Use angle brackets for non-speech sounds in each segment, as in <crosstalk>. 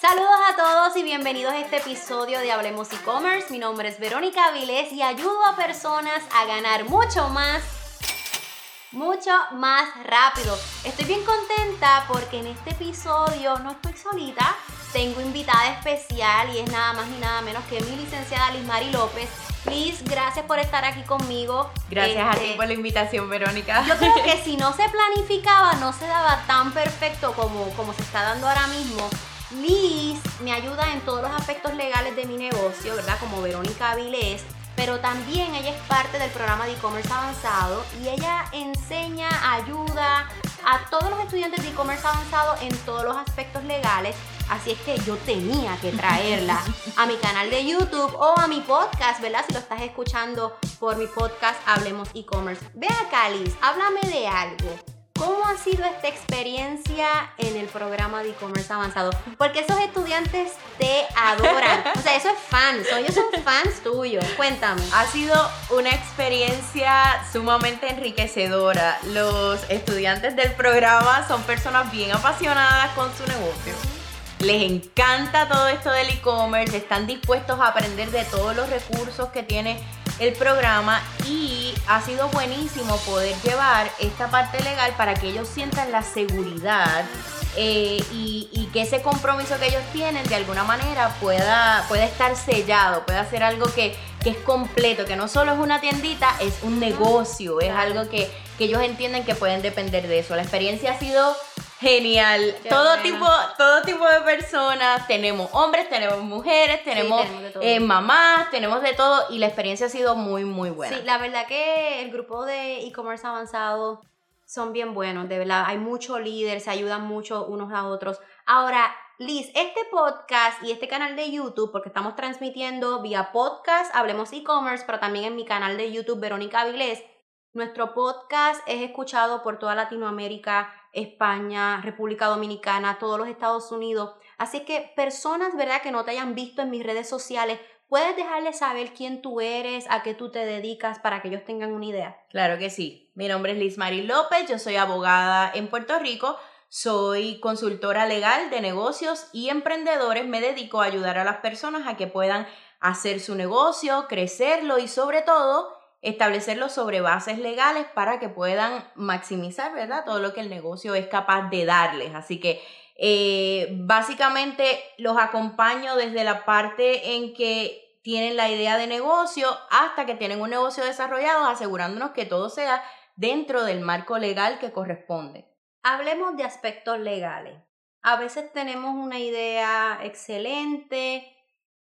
Saludos a todos y bienvenidos a este episodio de Hablemos e-commerce. Mi nombre es Verónica Vilés y ayudo a personas a ganar mucho más, mucho más rápido. Estoy bien contenta porque en este episodio no estoy solita. Tengo invitada especial y es nada más ni nada menos que mi licenciada Liz Mari López. Liz, gracias por estar aquí conmigo. Gracias a ti Este, por la invitación, Verónica. Yo creo que <laughs> si no se planificaba, no se daba tan perfecto como, como se está dando ahora mismo. Liz me ayuda en todos los aspectos legales de mi negocio, ¿verdad? Como Verónica Avilés, pero también ella es parte del programa de e-commerce avanzado y ella enseña, ayuda a todos los estudiantes de e-commerce avanzado en todos los aspectos legales. Así es que yo tenía que traerla a mi canal de YouTube o a mi podcast, ¿verdad? Si lo estás escuchando por mi podcast Hablemos e-commerce. Ve acá, Liz, háblame de algo. ¿Cómo ha sido esta experiencia en el programa de e-commerce avanzado? Porque esos estudiantes te adoran. O sea, eso es fans. Ellos son fans tuyos. Cuéntame. Ha sido una experiencia sumamente enriquecedora. Los estudiantes del programa son personas bien apasionadas con su negocio. Les encanta todo esto del e-commerce, están dispuestos a aprender de todos los recursos que tiene el programa y ha sido buenísimo poder llevar esta parte legal para que ellos sientan la seguridad eh, y, y que ese compromiso que ellos tienen de alguna manera pueda, pueda estar sellado, pueda ser algo que, que es completo, que no solo es una tiendita, es un negocio, es algo que, que ellos entienden que pueden depender de eso. La experiencia ha sido genial. Qué todo bueno. tipo, todo tipo de personas, tenemos hombres, tenemos mujeres, tenemos, tenemos de todo. eh, mamás, tenemos de todo y la experiencia ha sido muy, muy buena. Sí, la verdad que el grupo de e-commerce avanzado son bien buenos, de verdad. Hay mucho líder, se ayudan mucho unos a otros. Ahora, Liz, este podcast y este canal de YouTube, porque estamos transmitiendo vía podcast, hablemos e-commerce, pero también en mi canal de YouTube, Verónica Avilés. Nuestro podcast es escuchado por toda Latinoamérica, España, República Dominicana, todos los Estados Unidos. Así que personas, ¿verdad?, que no te hayan visto en mis redes sociales, puedes dejarles saber quién tú eres, a qué tú te dedicas, para que ellos tengan una idea. Claro que sí. Mi nombre es Liz Mari López, yo soy abogada en Puerto Rico, soy consultora legal de negocios y emprendedores. Me dedico a ayudar a las personas a que puedan hacer su negocio, crecerlo y sobre todo establecerlo sobre bases legales para que puedan maximizar, ¿verdad? Todo lo que el negocio es capaz de darles. Así que eh, básicamente los acompaño desde la parte en que tienen la idea de negocio hasta que tienen un negocio desarrollado, asegurándonos que todo sea dentro del marco legal que corresponde. Hablemos de aspectos legales. A veces tenemos una idea excelente,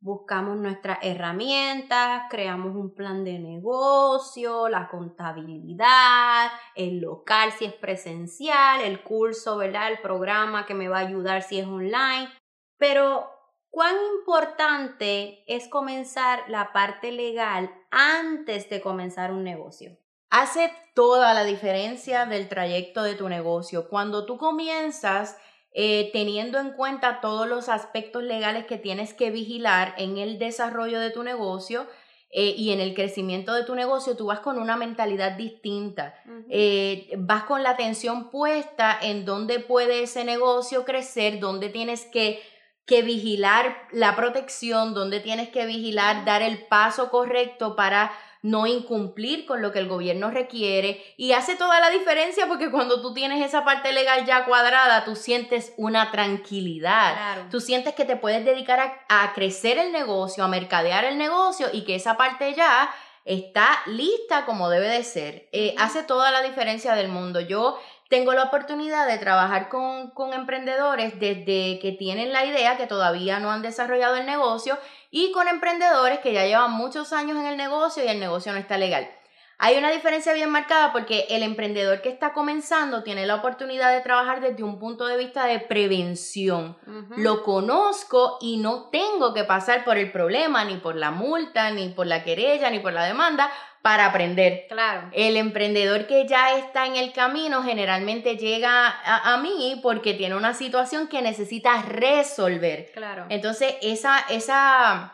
buscamos nuestras herramientas, creamos un plan de negocio, la contabilidad, el local si es presencial, el curso, ¿verdad? El programa que me va a ayudar si es online. Pero, ¿cuán importante es comenzar la parte legal antes de comenzar un negocio? Hace toda la diferencia del trayecto de tu negocio. Cuando tú comienzas eh, teniendo en cuenta todos los aspectos legales que tienes que vigilar en el desarrollo de tu negocio eh, y en el crecimiento de tu negocio, tú vas con una mentalidad distinta. Eh, vas con la atención puesta en dónde puede ese negocio crecer, dónde tienes que, que vigilar la protección, dónde tienes que vigilar, dar el paso correcto para no incumplir con lo que el gobierno requiere y hace toda la diferencia porque cuando tú tienes esa parte legal ya cuadrada, tú sientes una tranquilidad. Claro. Tú sientes que te puedes dedicar a, a crecer el negocio, a mercadear el negocio y que esa parte ya está lista como debe de ser. Eh. Hace toda la diferencia del mundo. Yo tengo la oportunidad de trabajar con, con emprendedores desde que tienen la idea, que todavía no han desarrollado el negocio, y con emprendedores que ya llevan muchos años en el negocio y el negocio no está legal. Hay una diferencia bien marcada porque el emprendedor que está comenzando tiene la oportunidad de trabajar desde un punto de vista de prevención. Lo conozco y no tengo que pasar por el problema, ni por la multa, ni por la querella, ni por la demanda para aprender. Claro. El emprendedor que ya está en el camino generalmente llega a, a mí porque tiene una situación que necesita resolver. Claro. Entonces, esa, esa,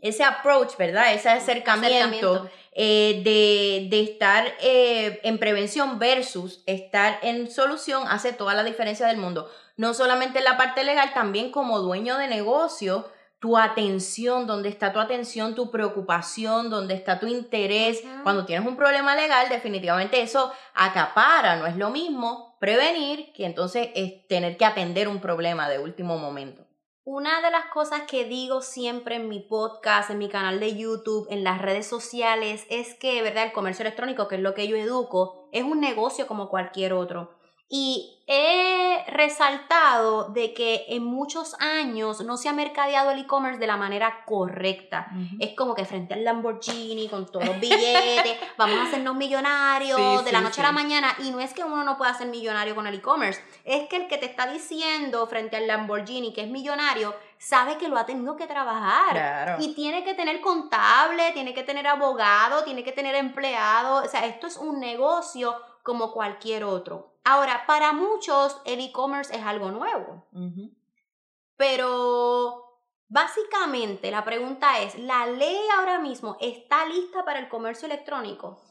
ese approach, ¿verdad? Ese acercamiento, eh, de, de, estar eh, en prevención versus estar en solución hace toda la diferencia del mundo. No solamente en la parte legal, también como dueño de negocio, tu atención, dónde está tu atención, tu preocupación, dónde está tu interés. Cuando tienes un problema legal, definitivamente eso acapara, no es lo mismo prevenir que entonces es tener que atender un problema de último momento. Una de las cosas que digo siempre en mi podcast, en mi canal de YouTube, en las redes sociales, es que, ¿verdad? El comercio electrónico, que es lo que yo educo, es un negocio como cualquier otro. Y he resaltado de que en muchos años no se ha mercadeado el e-commerce de la manera correcta. Es como que frente al Lamborghini con todos los billetes, <laughs> vamos a hacernos millonarios de la noche a la mañana. Y no es que uno no pueda ser millonario con el e-commerce, es que el que te está diciendo frente al Lamborghini que es millonario, sabe que lo ha tenido que trabajar. Y tiene que tener contable, tiene que tener abogado, tiene que tener empleado. O sea, esto es un negocio como cualquier otro. Ahora, para muchos el e-commerce es algo nuevo. Pero básicamente la pregunta es, ¿la ley ahora mismo está lista para el comercio electrónico?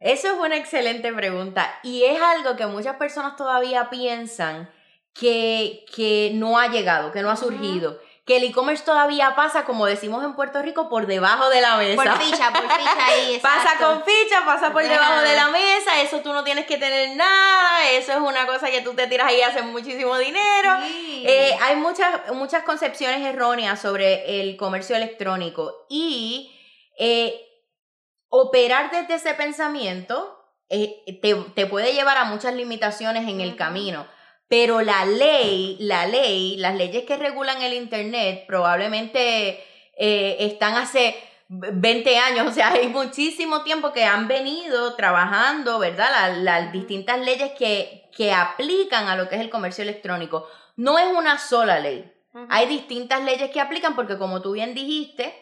Eso es una excelente pregunta y es algo que muchas personas todavía piensan que, que no ha llegado, que no ha surgido que el e-commerce todavía pasa, como decimos en Puerto Rico, por debajo de la mesa. Por ficha, por ficha ahí. <laughs> pasa con ficha, pasa por debajo de la mesa, eso tú no tienes que tener nada, eso es una cosa que tú te tiras ahí y haces muchísimo dinero. Eh, hay muchas, muchas concepciones erróneas sobre el comercio electrónico y eh, operar desde ese pensamiento eh, te, puede llevar a muchas limitaciones en el camino. Pero la ley, la ley, las leyes que regulan el Internet probablemente eh, están hace 20 años, <laughs> o sea, hay muchísimo tiempo que han venido trabajando, ¿verdad? Las, distintas leyes que, que aplican a lo que es el comercio electrónico. No es una sola ley. Hay distintas leyes que aplican porque como tú bien dijiste,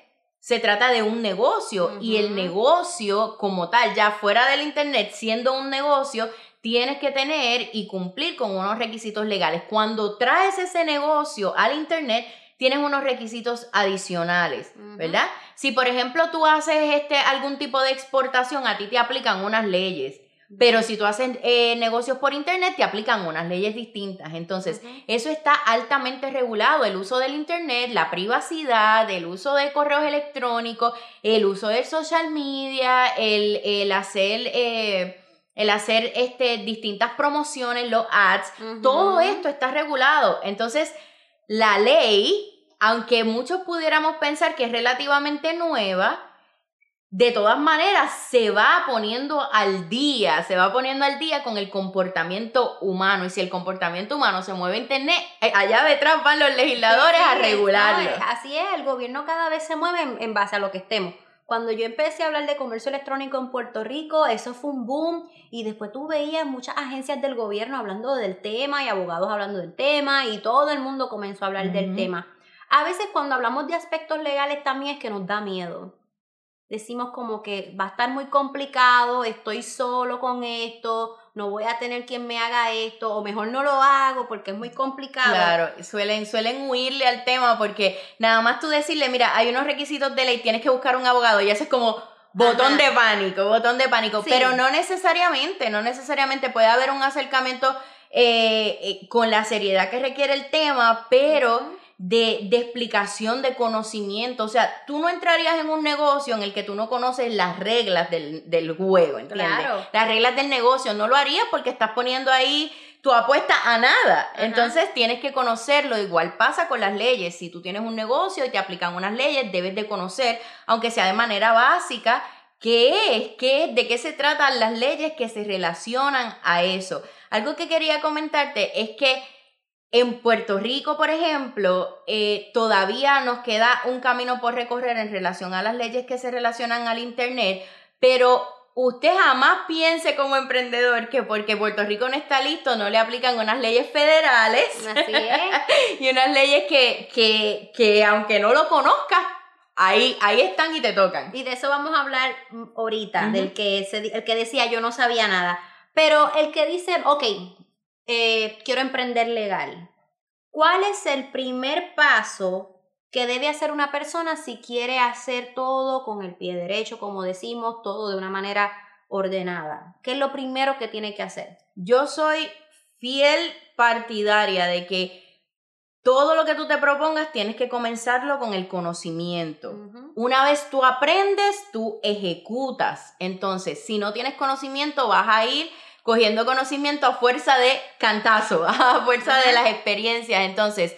se trata de un negocio y el negocio como tal, ya fuera del Internet, siendo un negocio, tienes que tener y cumplir con unos requisitos legales. Cuando traes ese negocio al Internet, tienes unos requisitos adicionales, ¿verdad? Si por ejemplo tú haces este, algún tipo de exportación, a ti te aplican unas leyes. Pero si tú haces eh, negocios por internet, te aplican unas leyes distintas. Entonces, eso está altamente regulado. El uso del internet, la privacidad, el uso de correos electrónicos, el uso del social media, el, el hacer eh, el hacer este, distintas promociones, los ads, todo esto está regulado. Entonces, la ley, aunque muchos pudiéramos pensar que es relativamente nueva, de todas maneras se va poniendo al día, se va poniendo al día con el comportamiento humano. Y si el comportamiento humano se mueve en Internet, eh, allá detrás van los legisladores a regularlo. así es, el gobierno cada vez se mueve en base a lo que estemos. Cuando yo empecé a hablar de comercio electrónico en Puerto Rico, eso fue un boom y después tú veías muchas agencias del gobierno hablando del tema y abogados hablando del tema y todo el mundo comenzó a hablar del tema. A veces cuando hablamos de aspectos legales también es que nos da miedo. Decimos como que va a estar muy complicado, estoy solo con esto, no voy a tener quien me haga esto, o mejor no lo hago porque es muy complicado. Claro, suelen, suelen huirle al tema porque nada más tú decirle, mira, hay unos requisitos de ley, tienes que buscar un abogado, y eso es como botón de pánico, botón de pánico, pero no necesariamente, no necesariamente puede haber un acercamiento eh, eh, con la seriedad que requiere el tema, pero de, explicación, de conocimiento. O sea, tú no entrarías en un negocio en el que tú no conoces las reglas del, del juego, ¿entiendes? Claro. Las reglas del negocio. No lo harías porque estás poniendo ahí tu apuesta a nada. Entonces tienes que conocerlo. Igual pasa con las leyes. Si tú tienes un negocio y te aplican unas leyes, debes de conocer, aunque sea de manera básica, qué es, qué es, de qué se tratan las leyes que se relacionan a eso. Algo que quería comentarte es que en Puerto Rico, por ejemplo, eh, todavía nos queda un camino por recorrer en relación a las leyes que se relacionan al Internet, pero usted jamás piense como emprendedor que porque Puerto Rico no está listo, no le aplican unas leyes federales Así es. <laughs> y unas leyes que, que, que aunque no lo conozcas, ahí, ahí están y te tocan. Y de eso vamos a hablar ahorita, del que, el que decía yo no sabía nada. Pero el que dice, ok, eh, quiero emprender legal. ¿Cuál es el primer paso ¿Qué debe hacer una persona si quiere hacer todo con el pie derecho, como decimos, todo de una manera ordenada? ¿Qué es lo primero que tiene que hacer? Yo soy fiel partidaria de que todo lo que tú te propongas tienes que comenzarlo con el conocimiento. Una vez tú aprendes, tú ejecutas. Entonces, si no tienes conocimiento, vas a ir cogiendo conocimiento a fuerza de cantazo, <laughs> a fuerza de las experiencias. Entonces,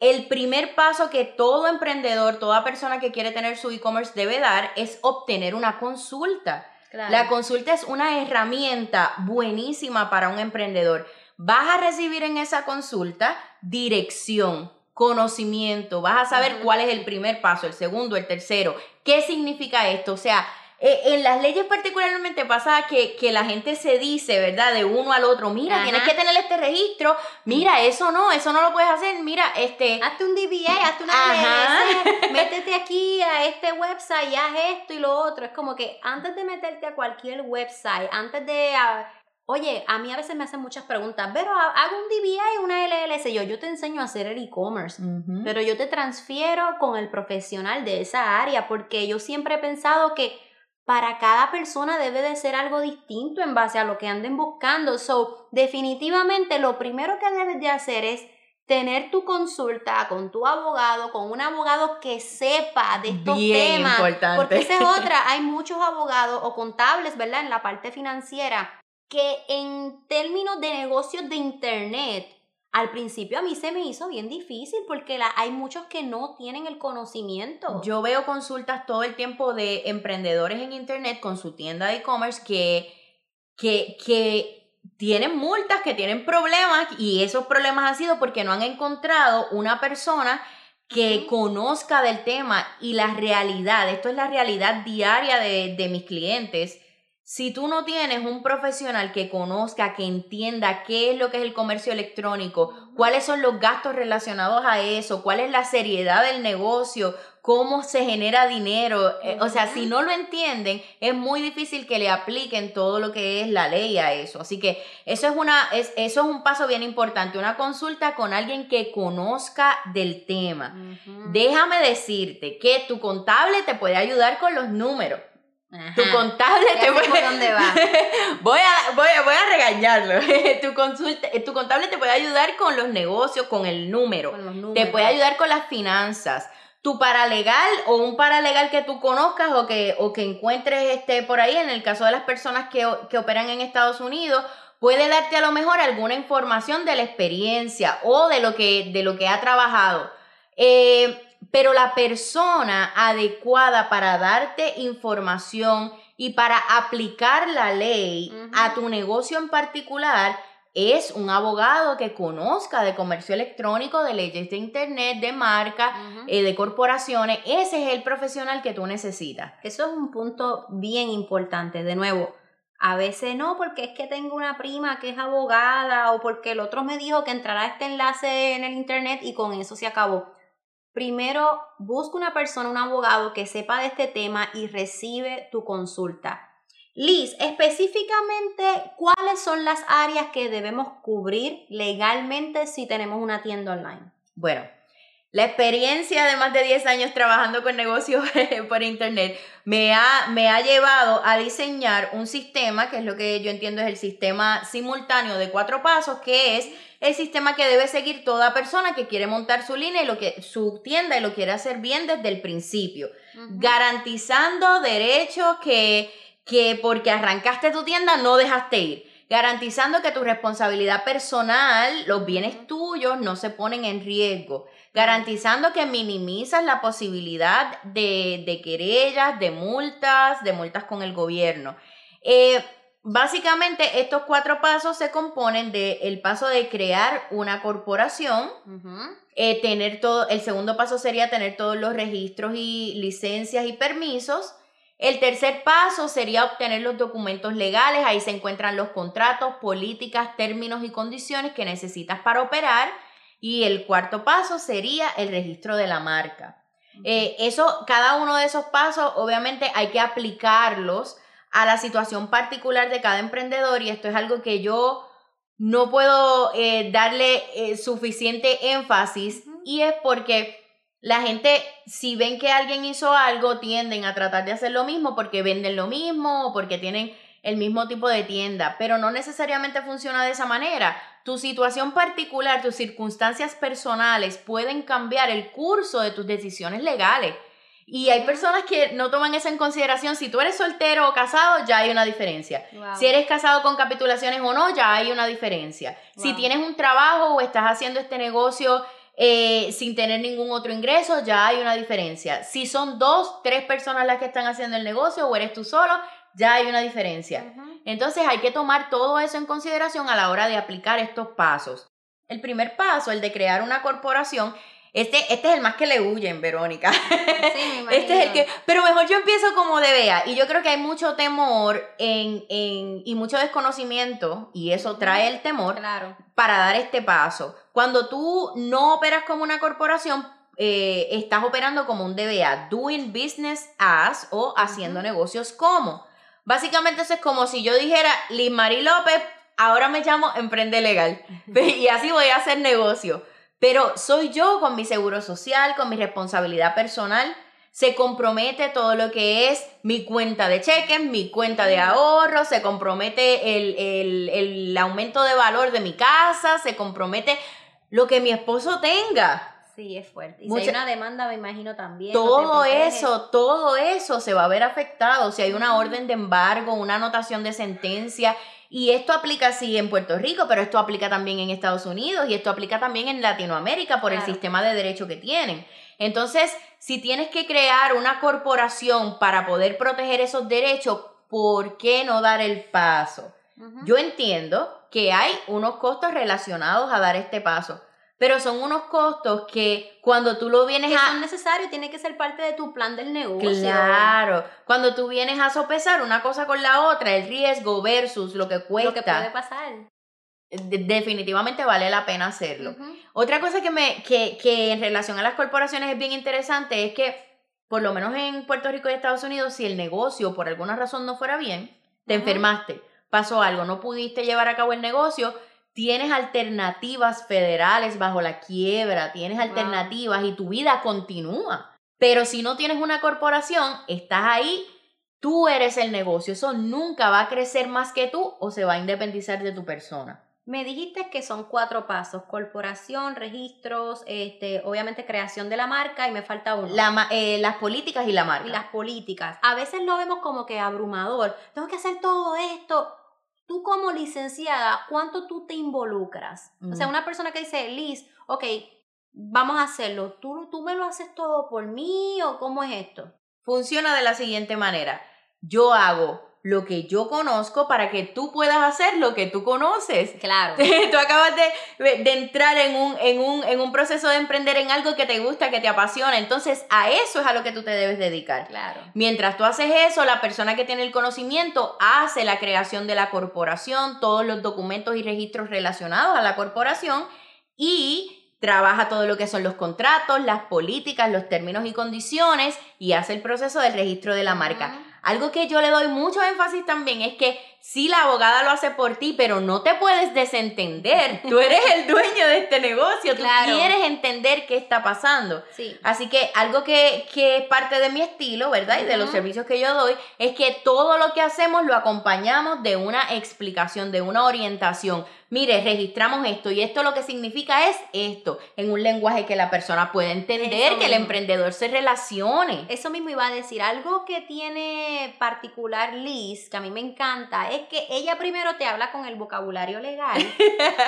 el primer paso que todo emprendedor, toda persona que quiere tener su e-commerce debe dar es obtener una consulta. La consulta es una herramienta buenísima para un emprendedor. Vas a recibir en esa consulta dirección, conocimiento, vas a saber cuál es el primer paso, el segundo, el tercero, qué significa esto, o sea, eh, en las leyes particularmente pasa que, que, la gente se dice, ¿verdad? De uno al otro, mira, tienes que tener este registro, mira, eso no, eso no lo puedes hacer, mira, este... Hazte un DBA, hazte una <laughs> métete aquí a este website y haz esto y lo otro. Es como que antes de meterte a cualquier website, antes de... Oye, a mí a veces me hacen muchas preguntas, pero hago un DBA y una LLC. Yo, yo te enseño a hacer el e-commerce, pero yo te transfiero con el profesional de esa área, porque yo siempre he pensado que para cada persona debe de ser algo distinto en base a lo que anden buscando. So, definitivamente lo primero que debes de hacer es tener tu consulta con tu abogado, con un abogado que sepa de estos Bien temas. Importante. Porque esa es <laughs> otra, hay muchos abogados o contables, ¿verdad? En la parte financiera, que en términos de negocios de internet al principio a mí se me hizo bien difícil porque la, hay muchos que no tienen el conocimiento. Yo veo consultas todo el tiempo de emprendedores en Internet con su tienda de e-commerce que, que, que tienen multas, que tienen problemas y esos problemas han sido porque no han encontrado una persona que conozca del tema y la realidad, esto es la realidad diaria de, de mis clientes si tú no tienes un profesional que conozca, que entienda qué es lo que es el comercio electrónico, cuáles son los gastos relacionados a eso, cuál es la seriedad del negocio, cómo se genera dinero, eh, o sea, si no lo entienden, es muy difícil que le apliquen todo lo que es la ley a eso. Así que eso es una es, eso es un paso bien importante, una consulta con alguien que conozca del tema. Déjame decirte que tu contable te puede ayudar con los números. Tu contable te puede... dónde va. <laughs> voy, a, voy, voy a regañarlo. <laughs> tu, consulta, tu contable te puede ayudar con los negocios, con el número. Te puede ayudar con las finanzas. Tu paralegal o un paralegal que tú conozcas o que, o que encuentres este, por ahí, en el caso de las personas que, que operan en Estados Unidos, puede darte a lo mejor alguna información de la experiencia o de lo que, de lo que ha trabajado. Eh, pero la persona adecuada para darte información y para aplicar la ley a tu negocio en particular es un abogado que conozca de comercio electrónico, de leyes de internet, de marca, eh, de corporaciones. Ese es el profesional que tú necesitas. Eso es un punto bien importante. De nuevo, a veces no, porque es que tengo una prima que es abogada o porque el otro me dijo que entrará este enlace en el internet y con eso se acabó. Primero, busca una persona, un abogado que sepa de este tema y recibe tu consulta. Liz, específicamente, ¿cuáles son las áreas que debemos cubrir legalmente si tenemos una tienda online? Bueno, la experiencia de más de 10 años trabajando con negocios <laughs> por internet me ha, me ha llevado a diseñar un sistema, que es lo que yo entiendo es el sistema simultáneo de cuatro pasos, que es el sistema que debe seguir toda persona que quiere montar su línea y lo que, su tienda y lo quiere hacer bien desde el principio, garantizando derechos que, que porque arrancaste tu tienda no dejaste ir. Garantizando que tu responsabilidad personal, los bienes tuyos no se ponen en riesgo, garantizando que minimizas la posibilidad de, de querellas, de multas, de multas con el gobierno. Eh, básicamente estos cuatro pasos se componen del el paso de crear una corporación, eh, tener todo, el segundo paso sería tener todos los registros y licencias y permisos, el tercer paso sería obtener los documentos legales, ahí se encuentran los contratos, políticas, términos y condiciones que necesitas para operar. Y el cuarto paso sería el registro de la marca. Eh, eso, cada uno de esos pasos, obviamente hay que aplicarlos a la situación particular de cada emprendedor y esto es algo que yo no puedo eh, darle eh, suficiente énfasis y es porque la gente, si ven que alguien hizo algo, tienden a tratar de hacer lo mismo porque venden lo mismo o porque tienen el mismo tipo de tienda, pero no necesariamente funciona de esa manera. Tu situación particular, tus circunstancias personales pueden cambiar el curso de tus decisiones legales. Y hay personas que no toman eso en consideración. Si tú eres soltero o casado, ya hay una diferencia. Si eres casado con capitulaciones o no, ya hay una diferencia. Si tienes un trabajo o estás haciendo este negocio eh, sin tener ningún otro ingreso, ya hay una diferencia. Si son dos, tres personas las que están haciendo el negocio o eres tú solo, ya hay una diferencia. Entonces hay que tomar todo eso en consideración a la hora de aplicar estos pasos. El primer paso, el de crear una corporación, este, este es el más que le huyen, Verónica. Sí, me <laughs> este es el que. Pero mejor yo empiezo como de vea. Y yo creo que hay mucho temor en, en, y mucho desconocimiento, y eso trae el temor para dar este paso. Cuando tú no operas como una corporación, eh, estás operando como un DBA, doing business as o haciendo negocios como. Básicamente eso es como si yo dijera, Liz Marie López, ahora me llamo Emprende Legal <laughs> y así voy a hacer negocio. Pero soy yo con mi seguro social, con mi responsabilidad personal. Se compromete todo lo que es mi cuenta de cheques, mi cuenta de ahorro, se compromete el, el, el aumento de valor de mi casa, se compromete lo que mi esposo tenga. Sí, es fuerte. Y si hay una demanda, me imagino también. Todo eso, todo eso se va a ver afectado. Si hay una orden de embargo, una anotación de sentencia. Y esto aplica sí en Puerto Rico, pero esto aplica también en Estados Unidos y esto aplica también en Latinoamérica por el sistema de derecho que tienen. Entonces, si tienes que crear una corporación para poder proteger esos derechos, ¿por qué no dar el paso? Yo entiendo que hay unos costos relacionados a dar este paso, pero son unos costos que cuando tú lo vienes que a... son necesarios, tiene que ser parte de tu plan del negocio. Claro, cuando tú vienes a sopesar una cosa con la otra, el riesgo versus lo que cuesta. Lo que puede pasar. definitivamente vale la pena hacerlo. Otra cosa que, me, que, que en relación a las corporaciones es bien interesante es que, por lo menos en Puerto Rico y Estados Unidos, si el negocio por alguna razón no fuera bien, te enfermaste, pasó algo, no pudiste llevar a cabo el negocio, tienes alternativas federales bajo la quiebra, tienes alternativas y tu vida continúa. Pero si no tienes una corporación, estás ahí, tú eres el negocio, eso nunca va a crecer más que tú o se va a independizar de tu persona. Me dijiste que son cuatro pasos, corporación, registros, este, obviamente creación de la marca y me falta uno. Eh, las políticas y la marca. Y las políticas. A veces lo vemos como que abrumador. Tengo que hacer todo esto tú como licenciada, ¿cuánto tú te involucras? O sea, una persona que dice, Liz, ok, vamos a hacerlo, ¿Tú, ¿tú me lo haces todo por mí o cómo es esto? Funciona de la siguiente manera. Yo hago lo que yo conozco para que tú puedas hacer lo que tú conoces. Claro. <laughs> tú acabas de, de, entrar en un, en, un, en un proceso de emprender en algo que te gusta, que te apasiona. Entonces, a eso es a lo que tú te debes dedicar. Claro. Mientras tú haces eso, la persona que tiene el conocimiento hace la creación de la corporación, todos los documentos y registros relacionados a la corporación y trabaja todo lo que son los contratos, las políticas, los términos y condiciones y hace el proceso del registro de la marca. Algo que yo le doy mucho énfasis también es que sí la abogada lo hace por ti, pero no te puedes desentender. <laughs> Tú eres el dueño de este negocio, tú quieres entender qué está pasando. Sí. Así que algo que, que, es parte de mi estilo, ¿verdad? Y de los servicios que yo doy, es que todo lo que hacemos lo acompañamos de una explicación, de una orientación mire, registramos esto y esto lo que significa es esto, en un lenguaje que la persona pueda entender, que el emprendedor se relacione. Eso mismo iba a decir, algo que tiene particular Liz, que a mí me encanta, es que ella primero te habla con el vocabulario legal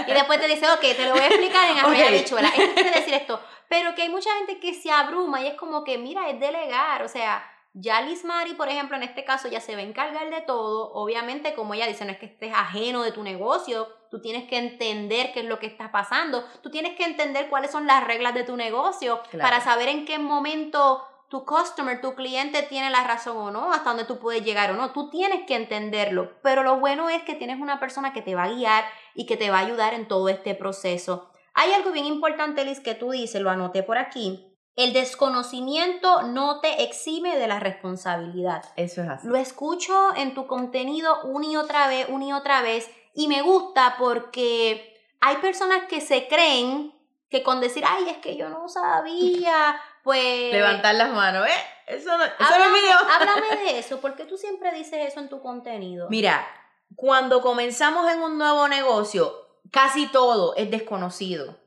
y <laughs> después te dice, ok, te lo voy a explicar en arroya okay. bichuela, es decir esto, <laughs> pero que hay mucha gente que se abruma y es como que, mira, es delegar, o sea ya Liz Mari, por ejemplo, en este caso ya se va a encargar de todo. Obviamente, como ella dice, no es que estés ajeno de tu negocio, tú tienes que entender qué es lo que está pasando, tú tienes que entender cuáles son las reglas de tu negocio para saber en qué momento tu customer, tu cliente tiene la razón o no, hasta dónde tú puedes llegar o no. Tú tienes que entenderlo, pero lo bueno es que tienes una persona que te va a guiar y que te va a ayudar en todo este proceso. Hay algo bien importante, Liz, que tú dices, lo anoté por aquí, el desconocimiento no te exime de la responsabilidad. Eso es así. Lo escucho en tu contenido una y otra vez, una y otra vez, y me gusta porque hay personas que se creen que con decir, ay, es que yo no sabía, pues... Levantar las manos, ¿eh? Eso no, eso no es Háblame, mío. <laughs> háblame de eso, porque tú siempre dices eso en tu contenido. Mira, cuando comenzamos en un nuevo negocio, casi todo es desconocido.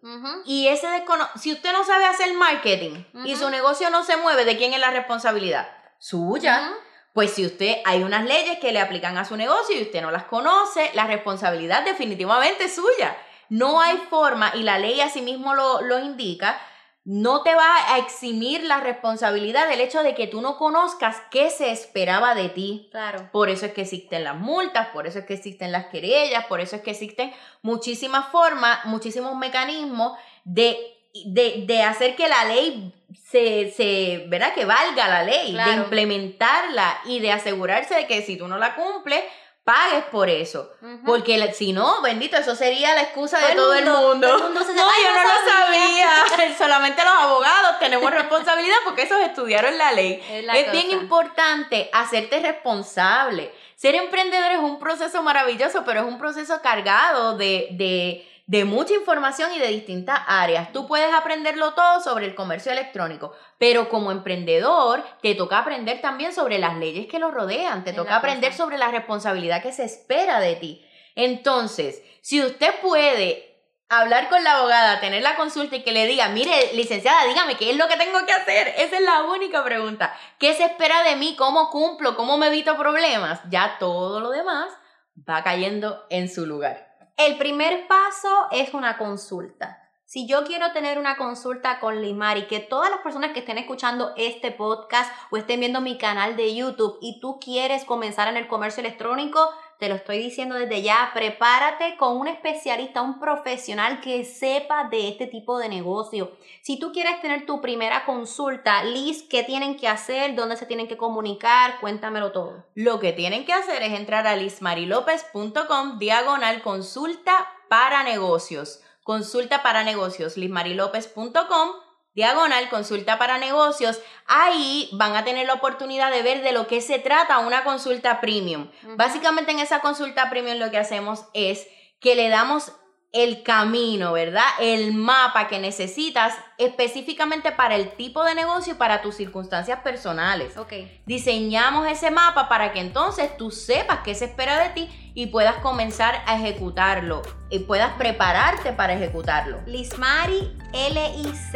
Y ese descono si usted no sabe hacer marketing y su negocio no se mueve, ¿de quién es la responsabilidad? Suya. Pues si usted hay unas leyes que le aplican a su negocio y usted no las conoce, la responsabilidad definitivamente es suya. No hay forma, y la ley asimismo lo, lo indica, no te va a eximir la responsabilidad del hecho de que tú no conozcas qué se esperaba de ti. Claro. Por eso es que existen las multas, por eso es que existen las querellas, por eso es que existen muchísimas formas, muchísimos mecanismos de, de, de hacer que la ley se, se, ¿verdad? Que valga la ley, Claro. de implementarla y de asegurarse de que si tú no la cumples, pagues por eso. Porque si no, bendito, eso sería la excusa Todo de todo el mundo- mundo. todo el mundo se <laughs> no, "Ay, yo no lo sabía". <laughs> <laughs> Solamente los abogados tenemos responsabilidad porque esos estudiaron la ley. Es la Es bien importante hacerte responsable. Ser emprendedor es un proceso maravilloso, pero es un proceso cargado de, de, de mucha información y de distintas áreas. Tú puedes aprenderlo todo sobre el comercio electrónico, pero como emprendedor te toca aprender también sobre las leyes que lo rodean, te toca aprender cosa. sobre la responsabilidad que se espera de ti. Entonces, si usted puede hablar con la abogada, tener la consulta y que le diga, mire, licenciada, dígame qué es lo que tengo que hacer. Esa es la única pregunta. ¿Qué se espera de mí? ¿Cómo cumplo? ¿Cómo me evito problemas? Ya todo lo demás va cayendo en su lugar. El primer paso es una consulta. Si yo quiero tener una consulta con Limari, que todas las personas que estén escuchando este podcast o estén viendo mi canal de YouTube y tú quieres comenzar en el comercio electrónico, te lo estoy diciendo desde ya, prepárate con un especialista, un profesional que sepa de este tipo de negocio. Si tú quieres tener tu primera consulta, Liz, ¿qué tienen que hacer? ¿Dónde se tienen que comunicar? Cuéntamelo todo. Lo que tienen que hacer es entrar a lismarilopez.com diagonal consulta para negocios. Consulta para negocios, lismarilopez.com diagonal consulta para negocios. Ahí van a tener la oportunidad de ver de lo que se trata una consulta premium. Básicamente en esa consulta premium lo que hacemos es que le damos el camino, ¿verdad? El mapa que necesitas específicamente para el tipo de negocio y para tus circunstancias personales. Ok. Diseñamos ese mapa para que entonces tú sepas qué se espera de ti y puedas comenzar a ejecutarlo y puedas prepararte para ejecutarlo. Lismari, L-I-Z-M-A-R-Y.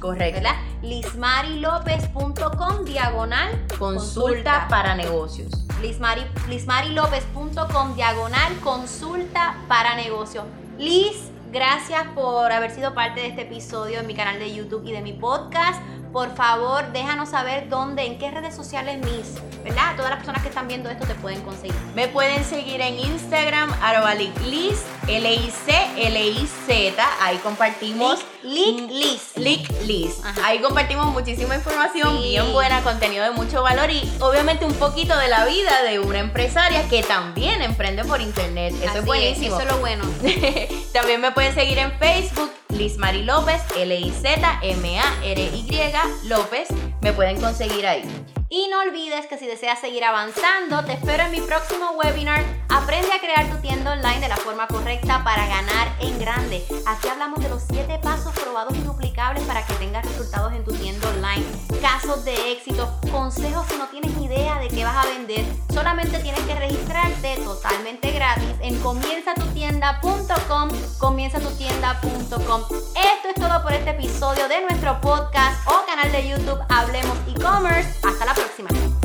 Correcto. ¿Verdad? lismarilopez.com diagonal Consulta para negocios. Lismari, lismarilopez.com diagonal consulta para negocio. Liz, gracias por haber sido parte de este episodio en mi canal de YouTube y de mi podcast. Por favor, déjanos saber dónde, en qué redes sociales mis, ¿verdad? Todas las personas que están viendo esto te pueden conseguir. Me pueden seguir en Instagram, arroba Liz, L-I-C-L-I-Z. Ahí compartimos. Lick Mm, Liz. Lick Liz. Ajá. Ahí compartimos muchísima información, Sí. bien buena, contenido de mucho valor y obviamente un poquito de la vida de una empresaria que también emprende por internet. Eso Así es buenísimo. eso es lo bueno. <laughs> También me pueden seguir en Facebook, Liz Mari López, L-I-Z-M-A-R-Y López. Me pueden conseguir ahí. Y no olvides que si deseas seguir avanzando, te espero en mi próximo webinar. Aprende a crear tu tienda online de la forma correcta para ganar en grande. Aquí hablamos de los 7 pasos probados y duplicables para que tengas resultados en tu tienda online. Casos de éxito, consejos si no tienes idea de qué vas a vender. Solamente tienes que registrarte totalmente gratis en comienzatutienda.com, comienzatutienda.com. Esto es todo por este episodio de nuestro podcast o canal de YouTube Hablemos e-commerce. Hasta la próxima.